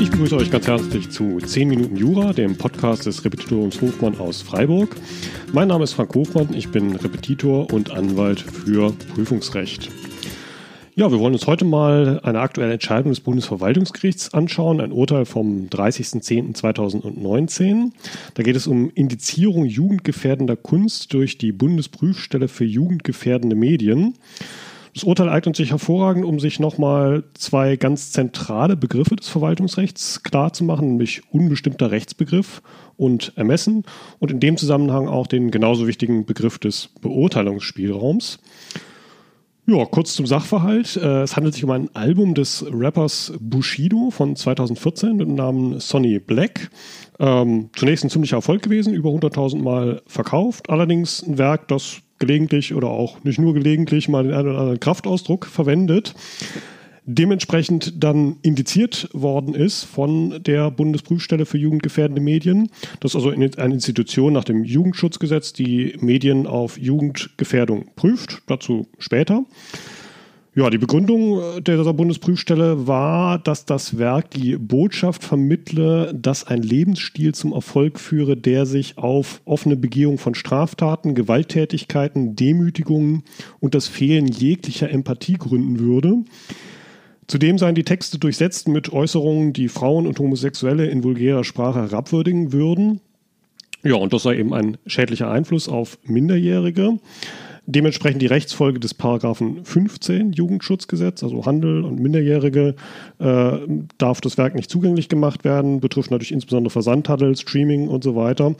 Ich begrüße euch ganz herzlich zu 10 Minuten Jura, dem Podcast des Repetitoriums Hofmann aus Freiburg. Mein Name ist Frank Hofmann, ich bin Repetitor und Anwalt für Prüfungsrecht. Ja, wir wollen uns heute mal eine aktuelle Entscheidung des Bundesverwaltungsgerichts anschauen, ein Urteil vom 30.10.2019. Da geht es um Indizierung jugendgefährdender Kunst durch die Bundesprüfstelle für jugendgefährdende Medien. Das Urteil eignet sich hervorragend, um sich nochmal zwei ganz zentrale Begriffe des Verwaltungsrechts klarzumachen, nämlich unbestimmter Rechtsbegriff und Ermessen und in dem Zusammenhang auch den genauso wichtigen Begriff des Beurteilungsspielraums. Ja, kurz zum Sachverhalt. Äh, es handelt sich um ein Album des Rappers Bushido von 2014 mit dem Namen Sonny Black. Ähm, zunächst ein ziemlicher Erfolg gewesen, über 100.000 Mal verkauft. Allerdings ein Werk, das gelegentlich oder auch nicht nur gelegentlich mal den einen oder anderen Kraftausdruck verwendet dementsprechend dann indiziert worden ist von der Bundesprüfstelle für jugendgefährdende Medien. Das ist also eine Institution nach dem Jugendschutzgesetz, die Medien auf Jugendgefährdung prüft. Dazu später. Ja, die Begründung dieser Bundesprüfstelle war, dass das Werk die Botschaft vermittle, dass ein Lebensstil zum Erfolg führe, der sich auf offene Begehung von Straftaten, Gewalttätigkeiten, Demütigungen und das Fehlen jeglicher Empathie gründen würde. Zudem seien die Texte durchsetzt mit Äußerungen, die Frauen und Homosexuelle in vulgärer Sprache herabwürdigen würden. Ja, und das sei eben ein schädlicher Einfluss auf Minderjährige. Dementsprechend die Rechtsfolge des Paragraphen 15 Jugendschutzgesetz, also Handel und Minderjährige, äh, darf das Werk nicht zugänglich gemacht werden, betrifft natürlich insbesondere Versandhandel, Streaming und so weiter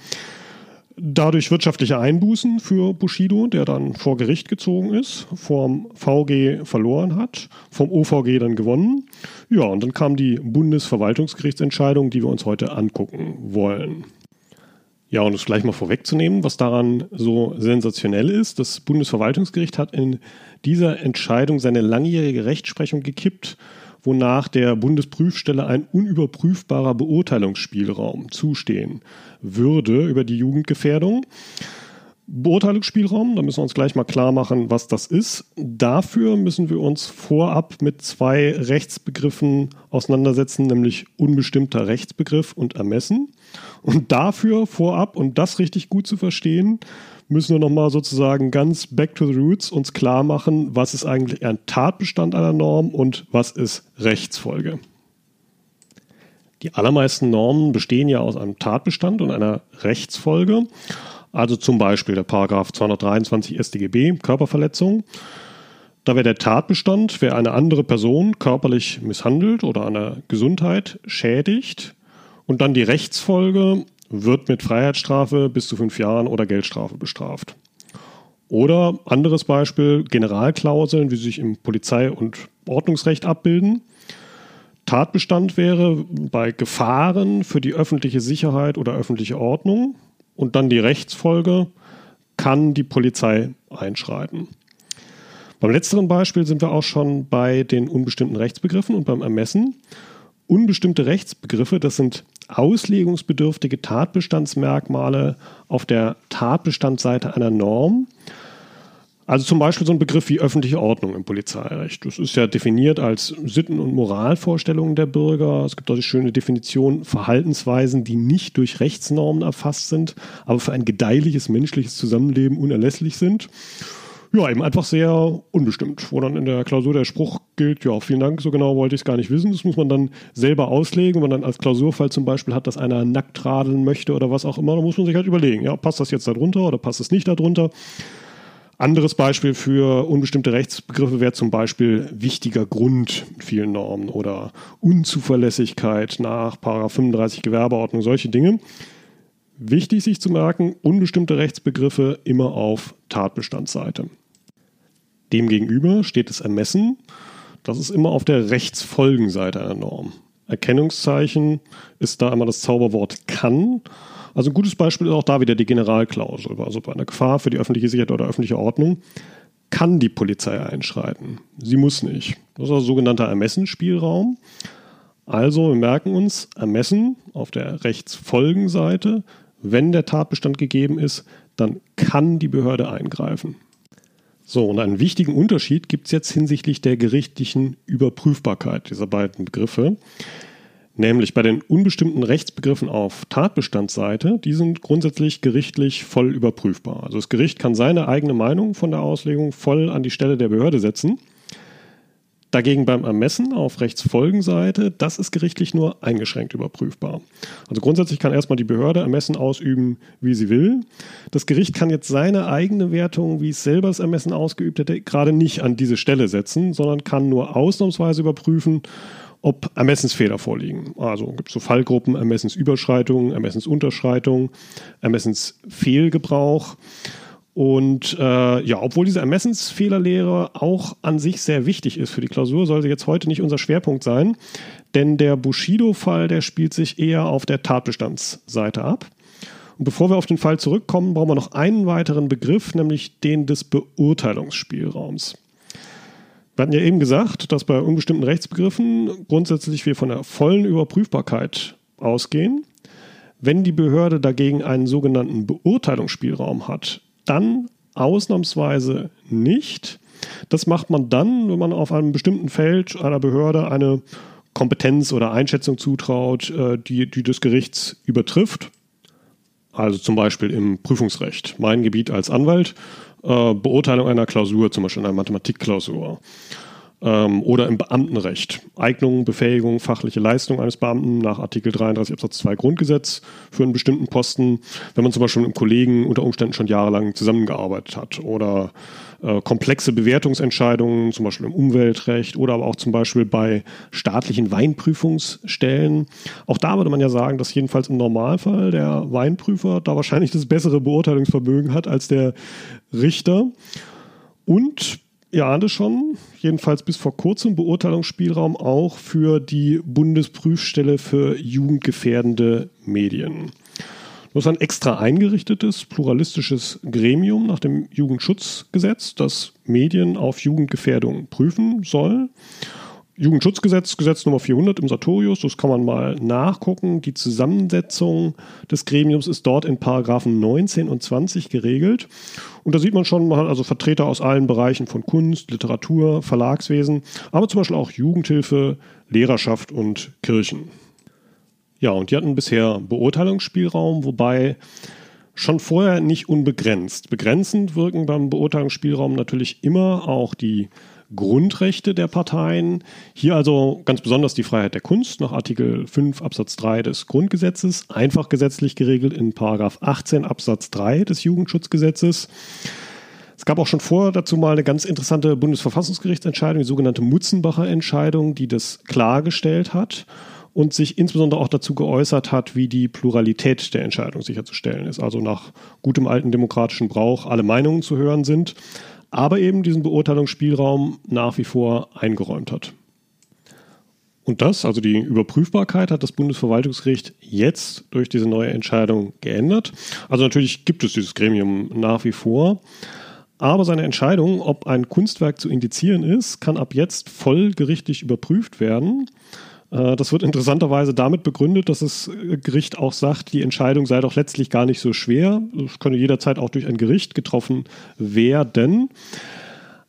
dadurch wirtschaftliche Einbußen für Bushido, der dann vor Gericht gezogen ist, vom VG verloren hat, vom OVG dann gewonnen. Ja, und dann kam die Bundesverwaltungsgerichtsentscheidung, die wir uns heute angucken wollen. Ja, und es gleich mal vorwegzunehmen, was daran so sensationell ist, das Bundesverwaltungsgericht hat in dieser Entscheidung seine langjährige Rechtsprechung gekippt wonach der Bundesprüfstelle ein unüberprüfbarer Beurteilungsspielraum zustehen würde über die Jugendgefährdung. Beurteilungsspielraum, da müssen wir uns gleich mal klar machen, was das ist. Dafür müssen wir uns vorab mit zwei Rechtsbegriffen auseinandersetzen, nämlich unbestimmter Rechtsbegriff und Ermessen. Und dafür vorab, und das richtig gut zu verstehen, müssen wir nochmal sozusagen ganz back to the roots uns klar machen, was ist eigentlich ein Tatbestand einer Norm und was ist Rechtsfolge. Die allermeisten Normen bestehen ja aus einem Tatbestand und einer Rechtsfolge. Also zum Beispiel der Paragraph 223 StGB, Körperverletzung. Da wäre der Tatbestand, wer eine andere Person körperlich misshandelt oder an der Gesundheit schädigt. Und dann die Rechtsfolge, wird mit Freiheitsstrafe bis zu fünf Jahren oder Geldstrafe bestraft. Oder anderes Beispiel, Generalklauseln, wie sie sich im Polizei- und Ordnungsrecht abbilden. Tatbestand wäre bei Gefahren für die öffentliche Sicherheit oder öffentliche Ordnung. Und dann die Rechtsfolge, kann die Polizei einschreiten. Beim letzteren Beispiel sind wir auch schon bei den unbestimmten Rechtsbegriffen und beim Ermessen. Unbestimmte Rechtsbegriffe, das sind auslegungsbedürftige Tatbestandsmerkmale auf der Tatbestandsseite einer Norm. Also zum Beispiel so ein Begriff wie öffentliche Ordnung im Polizeirecht. Das ist ja definiert als Sitten- und Moralvorstellungen der Bürger. Es gibt auch die schöne Definition Verhaltensweisen, die nicht durch Rechtsnormen erfasst sind, aber für ein gedeihliches menschliches Zusammenleben unerlässlich sind. Ja, eben einfach sehr unbestimmt, wo dann in der Klausur der Spruch gilt, ja, vielen Dank, so genau wollte ich es gar nicht wissen. Das muss man dann selber auslegen. Wenn man dann als Klausurfall zum Beispiel hat, dass einer nackt radeln möchte oder was auch immer, dann muss man sich halt überlegen, ja, passt das jetzt da drunter oder passt es nicht da drunter? Anderes Beispiel für unbestimmte Rechtsbegriffe wäre zum Beispiel wichtiger Grund in vielen Normen oder Unzuverlässigkeit nach 35 Gewerbeordnung, solche Dinge. Wichtig sich zu merken, unbestimmte Rechtsbegriffe immer auf Tatbestandsseite. Demgegenüber steht das Ermessen. Das ist immer auf der Rechtsfolgenseite einer Norm. Erkennungszeichen ist da immer das Zauberwort kann. Also ein gutes Beispiel ist auch da wieder die Generalklausel. Also bei einer Gefahr für die öffentliche Sicherheit oder öffentliche Ordnung kann die Polizei einschreiten. Sie muss nicht. Das ist ein sogenannter Ermessensspielraum. Also wir merken uns, Ermessen auf der Rechtsfolgenseite, wenn der Tatbestand gegeben ist, dann kann die Behörde eingreifen. So, und einen wichtigen Unterschied gibt es jetzt hinsichtlich der gerichtlichen Überprüfbarkeit dieser beiden Begriffe. Nämlich bei den unbestimmten Rechtsbegriffen auf Tatbestandsseite, die sind grundsätzlich gerichtlich voll überprüfbar. Also das Gericht kann seine eigene Meinung von der Auslegung voll an die Stelle der Behörde setzen. Dagegen beim Ermessen auf Rechtsfolgenseite, das ist gerichtlich nur eingeschränkt überprüfbar. Also grundsätzlich kann erstmal die Behörde Ermessen ausüben, wie sie will. Das Gericht kann jetzt seine eigene Wertung, wie es selber das Ermessen ausgeübt hätte, gerade nicht an diese Stelle setzen, sondern kann nur ausnahmsweise überprüfen, ob Ermessensfehler vorliegen. Also gibt es so Fallgruppen, Ermessensüberschreitung, Ermessensunterschreitung, Ermessensfehlgebrauch. Und äh, ja, obwohl diese Ermessensfehlerlehre auch an sich sehr wichtig ist für die Klausur, soll sie jetzt heute nicht unser Schwerpunkt sein. Denn der Bushido-Fall, der spielt sich eher auf der Tatbestandsseite ab. Und bevor wir auf den Fall zurückkommen, brauchen wir noch einen weiteren Begriff, nämlich den des Beurteilungsspielraums. Wir hatten ja eben gesagt, dass bei unbestimmten Rechtsbegriffen grundsätzlich wir von der vollen Überprüfbarkeit ausgehen. Wenn die Behörde dagegen einen sogenannten Beurteilungsspielraum hat, dann ausnahmsweise nicht. Das macht man dann, wenn man auf einem bestimmten Feld einer Behörde eine Kompetenz oder Einschätzung zutraut, äh, die, die des Gerichts übertrifft. Also zum Beispiel im Prüfungsrecht. Mein Gebiet als Anwalt Beurteilung einer Klausur, zum Beispiel einer Mathematikklausur. Ähm, oder im Beamtenrecht. Eignung, Befähigung, fachliche Leistung eines Beamten nach Artikel 33 Absatz 2 Grundgesetz für einen bestimmten Posten, wenn man zum Beispiel mit einem Kollegen unter Umständen schon jahrelang zusammengearbeitet hat. Oder äh, komplexe Bewertungsentscheidungen, zum Beispiel im Umweltrecht oder aber auch zum Beispiel bei staatlichen Weinprüfungsstellen. Auch da würde man ja sagen, dass jedenfalls im Normalfall der Weinprüfer da wahrscheinlich das bessere Beurteilungsvermögen hat als der Richter. Und ihr ahnt es schon, jedenfalls bis vor kurzem Beurteilungsspielraum auch für die Bundesprüfstelle für jugendgefährdende Medien. Das ist ein extra eingerichtetes, pluralistisches Gremium nach dem Jugendschutzgesetz, das Medien auf Jugendgefährdung prüfen soll. Jugendschutzgesetz, Gesetz Nummer 400 im Sartorius, das kann man mal nachgucken. Die Zusammensetzung des Gremiums ist dort in Paragraphen 19 und 20 geregelt. Und da sieht man schon, man hat also Vertreter aus allen Bereichen von Kunst, Literatur, Verlagswesen, aber zum Beispiel auch Jugendhilfe, Lehrerschaft und Kirchen. Ja, und die hatten bisher Beurteilungsspielraum, wobei schon vorher nicht unbegrenzt. Begrenzend wirken beim Beurteilungsspielraum natürlich immer auch die Grundrechte der Parteien. Hier also ganz besonders die Freiheit der Kunst nach Artikel 5 Absatz 3 des Grundgesetzes, einfach gesetzlich geregelt in Paragraph 18 Absatz 3 des Jugendschutzgesetzes. Es gab auch schon vor dazu mal eine ganz interessante Bundesverfassungsgerichtsentscheidung, die sogenannte Mutzenbacher Entscheidung, die das klargestellt hat und sich insbesondere auch dazu geäußert hat, wie die Pluralität der Entscheidung sicherzustellen ist. Also nach gutem alten demokratischen Brauch alle Meinungen zu hören sind, aber eben diesen Beurteilungsspielraum nach wie vor eingeräumt hat. Und das, also die Überprüfbarkeit, hat das Bundesverwaltungsgericht jetzt durch diese neue Entscheidung geändert. Also natürlich gibt es dieses Gremium nach wie vor. Aber seine Entscheidung, ob ein Kunstwerk zu indizieren ist, kann ab jetzt vollgerichtlich überprüft werden. Äh, das wird interessanterweise damit begründet, dass das Gericht auch sagt, die Entscheidung sei doch letztlich gar nicht so schwer. Es könne jederzeit auch durch ein Gericht getroffen werden.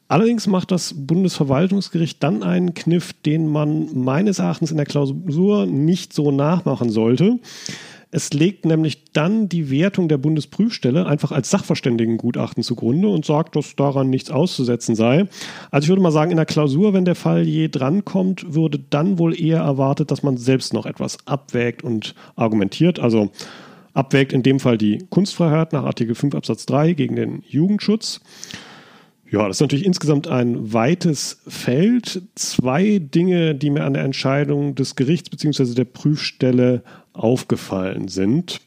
Allerdings macht das Bundesverwaltungsgericht dann einen Kniff, den man meines Erachtens in der Klausur nicht so nachmachen sollte. Es legt nämlich dann die Wertung der Bundesprüfstelle einfach als Sachverständigengutachten zugrunde und sagt, dass daran nichts auszusetzen sei. Also ich würde mal sagen, in der Klausur, wenn der Fall je drankommt, würde dann wohl eher erwartet, dass man selbst noch etwas abwägt und argumentiert. Also abwägt in dem Fall die Kunstfreiheit nach Artikel 5 Absatz 3 gegen den Jugendschutz. Ja, das ist natürlich insgesamt ein weites Feld. Zwei Dinge, die mir an der Entscheidung des Gerichts bzw. der Prüfstelle aufgefallen sind.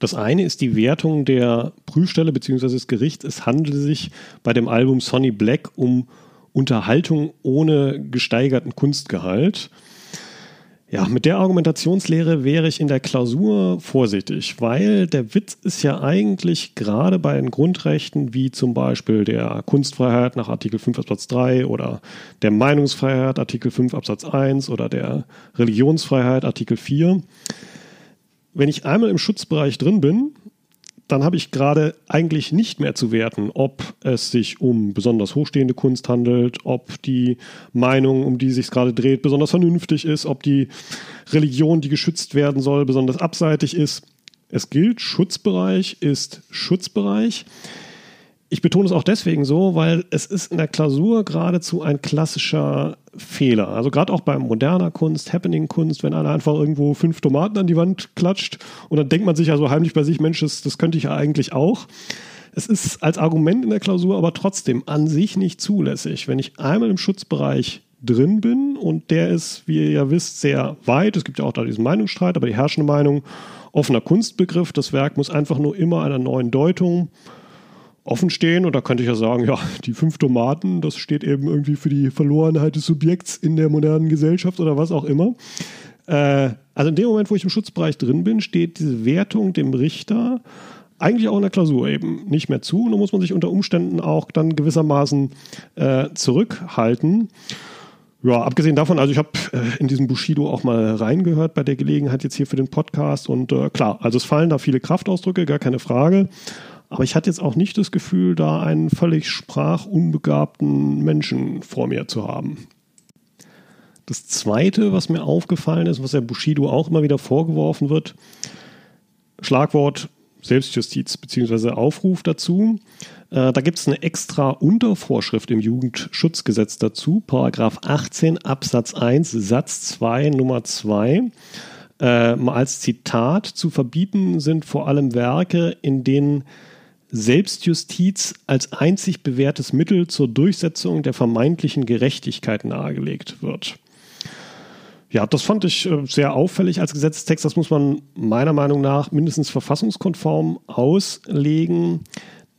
Das eine ist die Wertung der Prüfstelle bzw. des Gerichts. Es handelt sich bei dem Album Sonny Black um Unterhaltung ohne gesteigerten Kunstgehalt. Ja, mit der Argumentationslehre wäre ich in der Klausur vorsichtig, weil der Witz ist ja eigentlich gerade bei den Grundrechten wie zum Beispiel der Kunstfreiheit nach Artikel 5 Absatz 3 oder der Meinungsfreiheit Artikel 5 Absatz 1 oder der Religionsfreiheit Artikel 4. Wenn ich einmal im Schutzbereich drin bin, dann habe ich gerade eigentlich nicht mehr zu werten, ob es sich um besonders hochstehende Kunst handelt, ob die Meinung, um die sich gerade dreht, besonders vernünftig ist, ob die Religion, die geschützt werden soll, besonders abseitig ist. Es gilt, Schutzbereich ist Schutzbereich. Ich betone es auch deswegen so, weil es ist in der Klausur geradezu ein klassischer Fehler. Also gerade auch bei moderner Kunst, Happening-Kunst, wenn einer einfach irgendwo fünf Tomaten an die Wand klatscht und dann denkt man sich ja so heimlich bei sich, Mensch, das, das könnte ich ja eigentlich auch. Es ist als Argument in der Klausur aber trotzdem an sich nicht zulässig. Wenn ich einmal im Schutzbereich drin bin und der ist, wie ihr ja wisst, sehr weit. Es gibt ja auch da diesen Meinungsstreit, aber die herrschende Meinung, offener Kunstbegriff, das Werk muss einfach nur immer einer neuen Deutung offen stehen. Und da könnte ich ja sagen, ja, die fünf Tomaten, das steht eben irgendwie für die Verlorenheit des Subjekts in der modernen Gesellschaft oder was auch immer. Äh, also in dem Moment, wo ich im Schutzbereich drin bin, steht diese Wertung dem Richter eigentlich auch in der Klausur eben nicht mehr zu. Und da muss man sich unter Umständen auch dann gewissermaßen äh, zurückhalten. Ja, abgesehen davon, also ich habe äh, in diesem Bushido auch mal reingehört bei der Gelegenheit jetzt hier für den Podcast und äh, klar, also es fallen da viele Kraftausdrücke, gar keine Frage. Aber ich hatte jetzt auch nicht das Gefühl, da einen völlig sprachunbegabten Menschen vor mir zu haben. Das Zweite, was mir aufgefallen ist, was der Bushido auch immer wieder vorgeworfen wird, Schlagwort Selbstjustiz bzw. Aufruf dazu. Äh, da gibt es eine extra Untervorschrift im Jugendschutzgesetz dazu, Paragraph 18 Absatz 1 Satz 2 Nummer 2. Äh, als Zitat zu verbieten sind vor allem Werke, in denen Selbstjustiz als einzig bewährtes Mittel zur Durchsetzung der vermeintlichen Gerechtigkeit nahegelegt wird. Ja, das fand ich äh, sehr auffällig als Gesetzestext. Das muss man meiner Meinung nach mindestens verfassungskonform auslegen.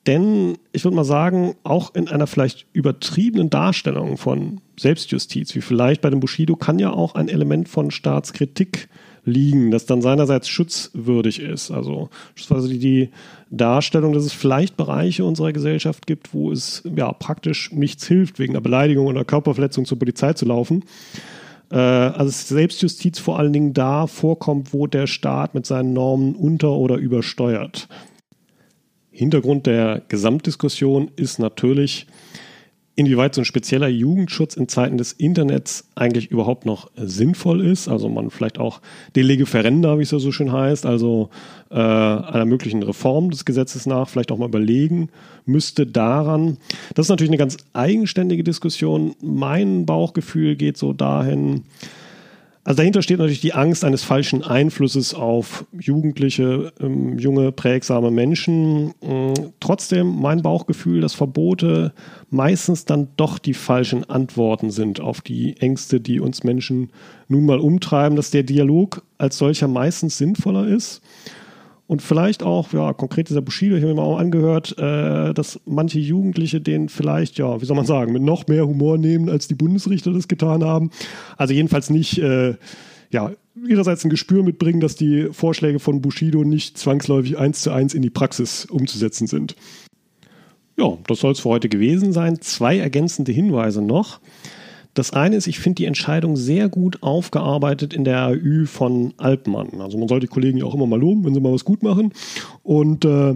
Denn ich würde mal sagen, auch in einer vielleicht übertriebenen Darstellung von Selbstjustiz, wie vielleicht bei dem Bushido, kann ja auch ein Element von Staatskritik liegen, das dann seinerseits schutzwürdig ist. Also die Darstellung, dass es vielleicht Bereiche unserer Gesellschaft gibt, wo es ja praktisch nichts hilft, wegen einer Beleidigung oder Körperverletzung zur Polizei zu laufen. Äh, also Selbstjustiz vor allen Dingen da vorkommt, wo der Staat mit seinen Normen unter- oder übersteuert. Hintergrund der Gesamtdiskussion ist natürlich, inwieweit so ein spezieller Jugendschutz in Zeiten des Internets eigentlich überhaupt noch sinnvoll ist. Also man vielleicht auch de lege wie es ja so schön heißt, also äh, einer möglichen Reform des Gesetzes nach vielleicht auch mal überlegen müsste daran. Das ist natürlich eine ganz eigenständige Diskussion. Mein Bauchgefühl geht so dahin, also dahinter steht natürlich die Angst eines falschen Einflusses auf Jugendliche, ähm, junge, prägsame Menschen. Ähm, trotzdem mein Bauchgefühl, dass Verbote meistens dann doch die falschen Antworten sind auf die Ängste, die uns Menschen nun mal umtreiben, dass der Dialog als solcher meistens sinnvoller ist und vielleicht auch, ja, konkret dieser Bushido, ich habe mir mal auch angehört, äh, dass manche Jugendliche den vielleicht, ja, wie soll man sagen, mit noch mehr Humor nehmen, als die Bundesrichter das getan haben. Also jedenfalls nicht, äh, ja, ihrerseits ein Gespür mitbringen, dass die Vorschläge von Bushido nicht zwangsläufig eins zu eins in die Praxis umzusetzen sind. Ja, das soll es für heute gewesen sein. Zwei ergänzende Hinweise noch. Das eine ist, ich finde die Entscheidung sehr gut aufgearbeitet in der AÜ von Alpmann. Also man soll die Kollegen ja auch immer mal loben, wenn sie mal was gut machen. Und äh,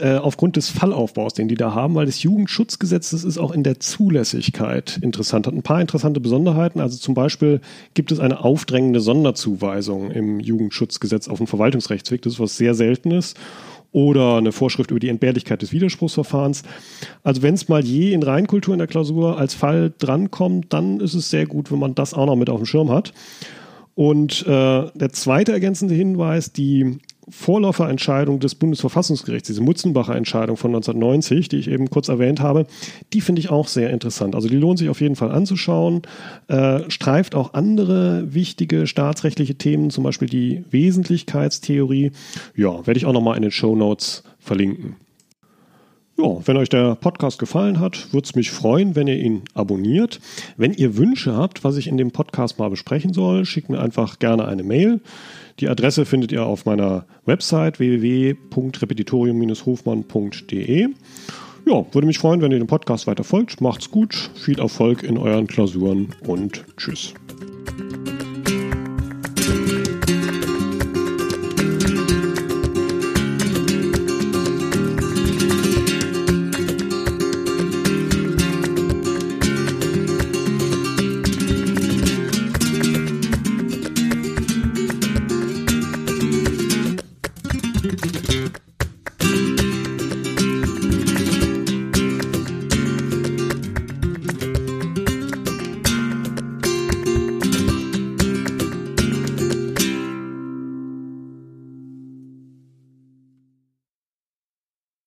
äh, aufgrund des Fallaufbaus, den die da haben, weil das Jugendschutzgesetz, das ist auch in der Zulässigkeit interessant, hat ein paar interessante Besonderheiten. Also zum Beispiel gibt es eine aufdrängende Sonderzuweisung im Jugendschutzgesetz auf den Verwaltungsrechtsweg. Das ist was sehr Seltenes oder eine Vorschrift über die Entbehrlichkeit des Widerspruchsverfahrens. Also wenn es mal je in Reinkultur in der Klausur als Fall drankommt, dann ist es sehr gut, wenn man das auch noch mit auf dem Schirm hat. Und äh, der zweite ergänzende Hinweis, die Vorläuferentscheidung des Bundesverfassungsgerichts, diese Mutzenbacher Entscheidung von 1990, die ich eben kurz erwähnt habe, die finde ich auch sehr interessant. Also die lohnt sich auf jeden Fall anzuschauen, äh, streift auch andere wichtige staatsrechtliche Themen, zum Beispiel die Wesentlichkeitstheorie. Ja, werde ich auch nochmal in den Show Notes verlinken. Ja, wenn euch der Podcast gefallen hat, würde es mich freuen, wenn ihr ihn abonniert. Wenn ihr Wünsche habt, was ich in dem Podcast mal besprechen soll, schickt mir einfach gerne eine Mail. Die Adresse findet ihr auf meiner Website www.repetitorium-hofmann.de. Ja, würde mich freuen, wenn ihr dem Podcast weiter folgt. Macht's gut, viel Erfolg in euren Klausuren und tschüss.